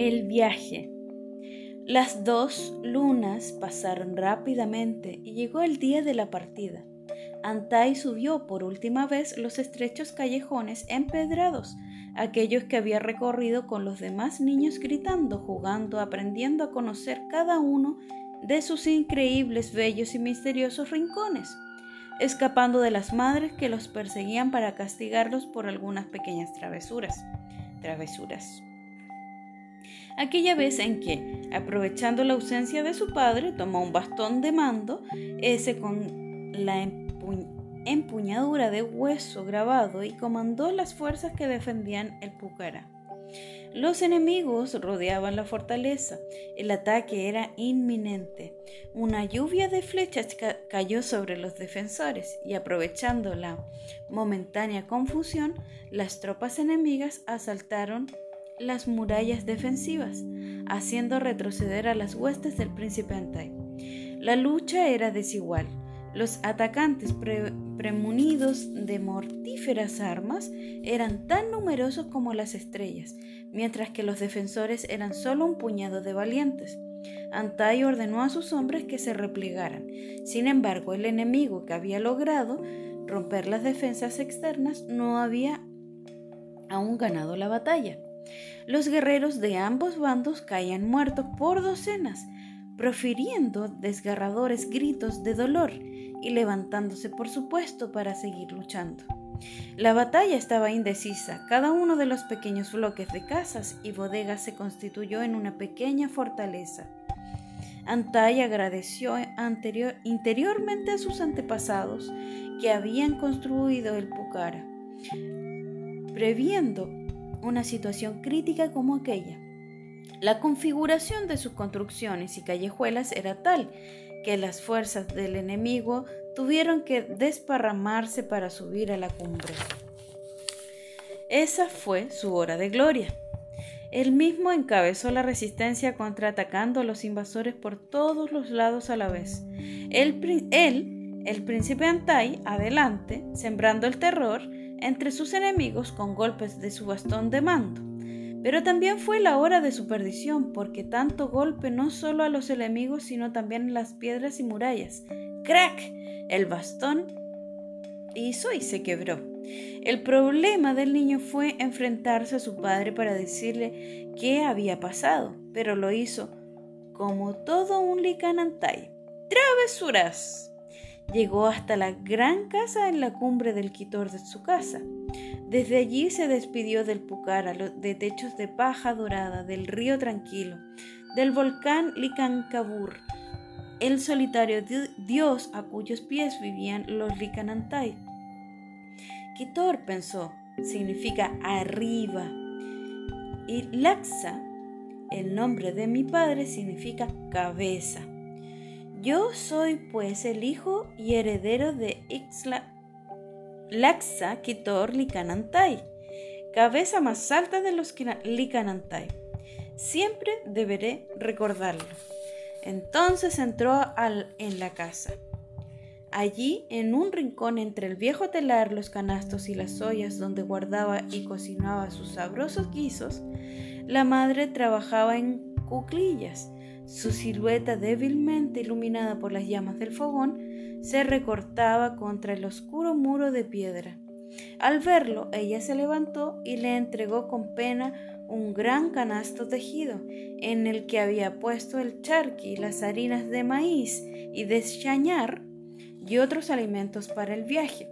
El viaje. Las dos lunas pasaron rápidamente y llegó el día de la partida. Antai subió por última vez los estrechos callejones empedrados, aquellos que había recorrido con los demás niños gritando, jugando, aprendiendo a conocer cada uno de sus increíbles, bellos y misteriosos rincones, escapando de las madres que los perseguían para castigarlos por algunas pequeñas travesuras. Travesuras. Aquella vez en que, aprovechando la ausencia de su padre, tomó un bastón de mando, ese con la empuñadura de hueso grabado y comandó las fuerzas que defendían el Pucara. Los enemigos rodeaban la fortaleza. El ataque era inminente. Una lluvia de flechas cayó sobre los defensores y aprovechando la momentánea confusión, las tropas enemigas asaltaron las murallas defensivas, haciendo retroceder a las huestes del príncipe Antai. La lucha era desigual. Los atacantes premunidos de mortíferas armas eran tan numerosos como las estrellas, mientras que los defensores eran solo un puñado de valientes. Antai ordenó a sus hombres que se replegaran. Sin embargo, el enemigo que había logrado romper las defensas externas no había aún ganado la batalla. Los guerreros de ambos bandos caían muertos por docenas, profiriendo desgarradores gritos de dolor y levantándose por supuesto para seguir luchando. La batalla estaba indecisa. Cada uno de los pequeños bloques de casas y bodegas se constituyó en una pequeña fortaleza. Antai agradeció interiormente a sus antepasados que habían construido el Pucara, previendo una situación crítica como aquella. La configuración de sus construcciones y callejuelas era tal que las fuerzas del enemigo tuvieron que desparramarse para subir a la cumbre. Esa fue su hora de gloria. Él mismo encabezó la resistencia contraatacando a los invasores por todos los lados a la vez. Él, él, el príncipe Antai, adelante, sembrando el terror entre sus enemigos con golpes de su bastón de mando. Pero también fue la hora de su perdición, porque tanto golpe no solo a los enemigos, sino también en las piedras y murallas. ¡Crack! El bastón hizo y se quebró. El problema del niño fue enfrentarse a su padre para decirle qué había pasado, pero lo hizo como todo un licanantay. ¡Travesuras! Llegó hasta la gran casa en la cumbre del quitor de su casa. Desde allí se despidió del Pucara, de techos de paja dorada, del río tranquilo, del volcán Licancabur, el solitario dios a cuyos pies vivían los Licanantai. Quitor pensó, significa arriba, y Laxa, el nombre de mi padre, significa cabeza. Yo soy pues el hijo y heredero de Ixla, Laxa Kitor Licanantai, cabeza más alta de los Licanantai. Siempre deberé recordarlo. Entonces entró al, en la casa. Allí, en un rincón entre el viejo telar, los canastos y las ollas donde guardaba y cocinaba sus sabrosos guisos, la madre trabajaba en cuclillas su silueta débilmente iluminada por las llamas del fogón se recortaba contra el oscuro muro de piedra. Al verlo, ella se levantó y le entregó con pena un gran canasto tejido, en el que había puesto el charqui, las harinas de maíz y de chañar y otros alimentos para el viaje.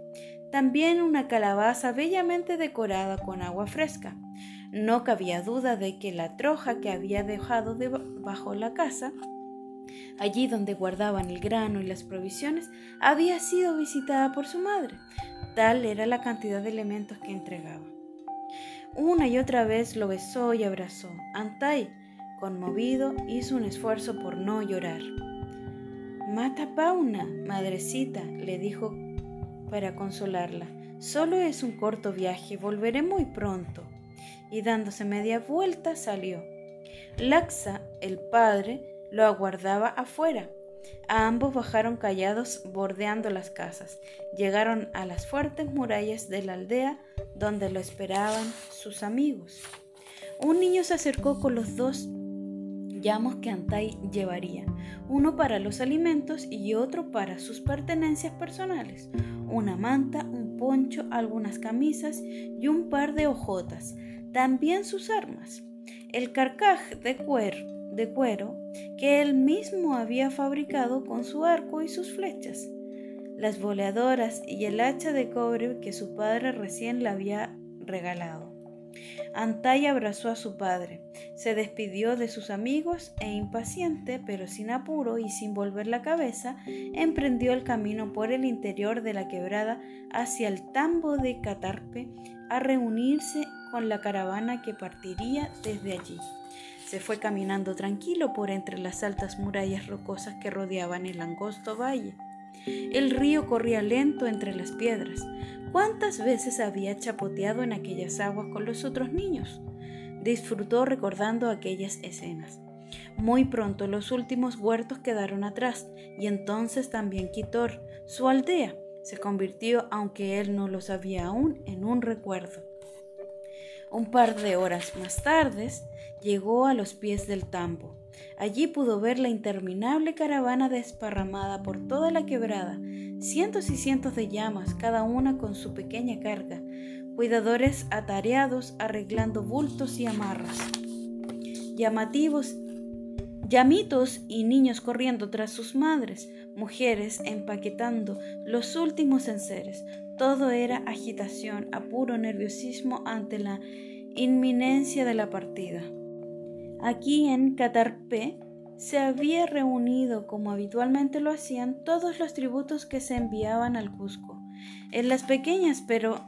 También una calabaza bellamente decorada con agua fresca. No cabía duda de que la troja que había dejado debajo la casa, allí donde guardaban el grano y las provisiones, había sido visitada por su madre. Tal era la cantidad de elementos que entregaba. Una y otra vez lo besó y abrazó. Antai, conmovido, hizo un esfuerzo por no llorar. Mata Pauna, madrecita, le dijo para consolarla. Solo es un corto viaje, volveré muy pronto y dándose media vuelta salió. Laxa, el padre, lo aguardaba afuera. A ambos bajaron callados bordeando las casas. Llegaron a las fuertes murallas de la aldea donde lo esperaban sus amigos. Un niño se acercó con los dos llamos que Antai llevaría, uno para los alimentos y otro para sus pertenencias personales, una manta, un poncho, algunas camisas y un par de hojotas, también sus armas, el carcaj de cuero, que él mismo había fabricado con su arco y sus flechas, las boleadoras y el hacha de cobre que su padre recién le había regalado. Antai abrazó a su padre, se despidió de sus amigos e impaciente, pero sin apuro y sin volver la cabeza, emprendió el camino por el interior de la quebrada hacia el tambo de Catarpe a reunirse con la caravana que partiría desde allí. Se fue caminando tranquilo por entre las altas murallas rocosas que rodeaban el angosto valle. El río corría lento entre las piedras. ¿Cuántas veces había chapoteado en aquellas aguas con los otros niños? Disfrutó recordando aquellas escenas. Muy pronto los últimos huertos quedaron atrás y entonces también Quitor, su aldea, se convirtió, aunque él no lo sabía aún, en un recuerdo. Un par de horas más tarde llegó a los pies del tambo. Allí pudo ver la interminable caravana desparramada por toda la quebrada, cientos y cientos de llamas, cada una con su pequeña carga, cuidadores atareados arreglando bultos y amarras, llamativos, llamitos y niños corriendo tras sus madres, mujeres empaquetando los últimos enseres. Todo era agitación, apuro, nerviosismo ante la inminencia de la partida. Aquí en Catarpé se había reunido, como habitualmente lo hacían, todos los tributos que se enviaban al Cusco. En las pequeñas pero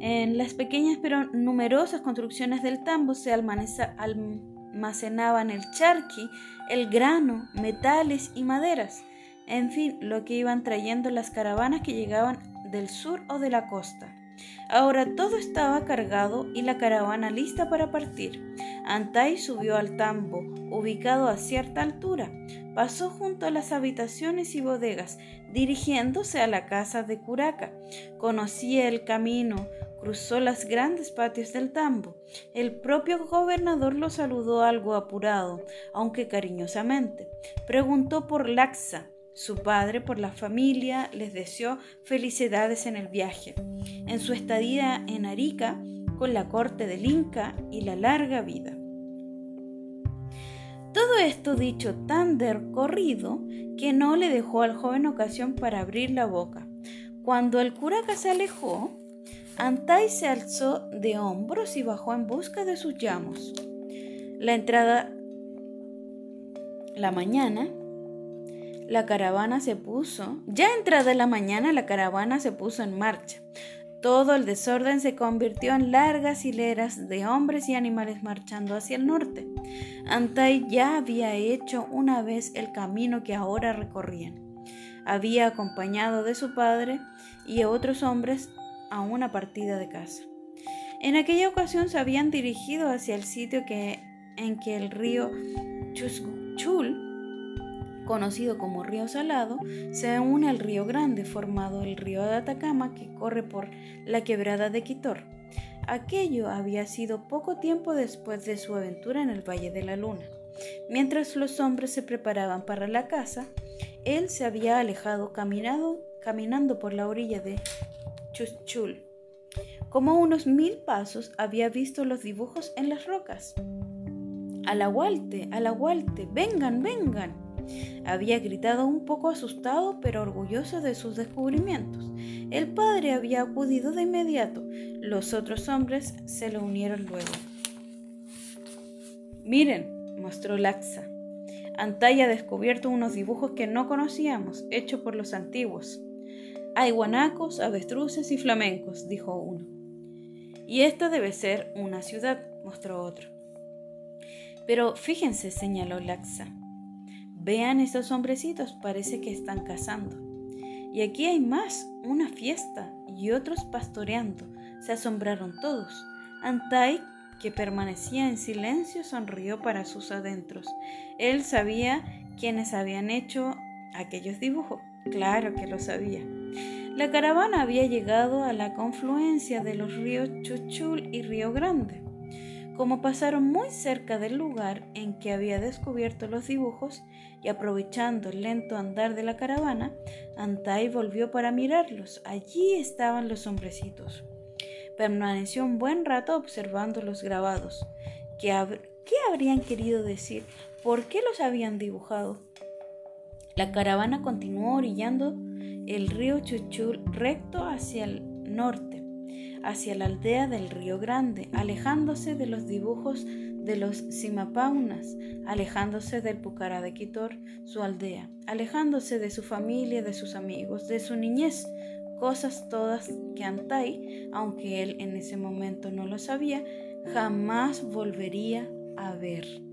en las pequeñas pero numerosas construcciones del tambo se almacenaban el charqui, el grano, metales y maderas, en fin, lo que iban trayendo las caravanas que llegaban del sur o de la costa. Ahora todo estaba cargado y la caravana lista para partir. Antai subió al tambo, ubicado a cierta altura. Pasó junto a las habitaciones y bodegas, dirigiéndose a la casa de Curaca. Conocía el camino, cruzó los grandes patios del tambo. El propio gobernador lo saludó algo apurado, aunque cariñosamente. Preguntó por Laxa, su padre, por la familia, les deseó felicidades en el viaje, en su estadía en Arica, con la corte del Inca y la larga vida. Todo esto dicho tan corrido que no le dejó al joven ocasión para abrir la boca. Cuando el curaca se alejó, Antai se alzó de hombros y bajó en busca de sus llamos. La entrada, la mañana, la caravana se puso, ya entrada la mañana la caravana se puso en marcha. Todo el desorden se convirtió en largas hileras de hombres y animales marchando hacia el norte. Antai ya había hecho una vez el camino que ahora recorrían. Había acompañado de su padre y otros hombres a una partida de caza. En aquella ocasión se habían dirigido hacia el sitio que, en que el río Chuschul conocido como río Salado, se une al río Grande, formado el río de Atacama que corre por la quebrada de Quitor. Aquello había sido poco tiempo después de su aventura en el Valle de la Luna. Mientras los hombres se preparaban para la caza, él se había alejado caminado, caminando por la orilla de Chuchul. Como unos mil pasos había visto los dibujos en las rocas. Alahualte, alahualte, vengan, vengan. Había gritado un poco asustado pero orgulloso de sus descubrimientos. El padre había acudido de inmediato. Los otros hombres se le unieron luego. Miren, mostró Laxa. Antay ha descubierto unos dibujos que no conocíamos, hechos por los antiguos. Hay guanacos, avestruces y flamencos, dijo uno. Y esta debe ser una ciudad, mostró otro. Pero fíjense, señaló Laxa, Vean estos hombrecitos, parece que están cazando. Y aquí hay más, una fiesta y otros pastoreando. Se asombraron todos. Antai, que permanecía en silencio, sonrió para sus adentros. Él sabía quiénes habían hecho aquellos dibujos. Claro que lo sabía. La caravana había llegado a la confluencia de los ríos Chuchul y Río Grande. Como pasaron muy cerca del lugar en que había descubierto los dibujos y aprovechando el lento andar de la caravana, Antai volvió para mirarlos. Allí estaban los hombrecitos. Permaneció un buen rato observando los grabados. ¿Qué, ¿Qué habrían querido decir? ¿Por qué los habían dibujado? La caravana continuó orillando el río Chuchul recto hacia el norte hacia la aldea del Río Grande, alejándose de los dibujos de los Simapaunas, alejándose del Pucará de Quitor, su aldea, alejándose de su familia, de sus amigos, de su niñez, cosas todas que Antai, aunque él en ese momento no lo sabía, jamás volvería a ver.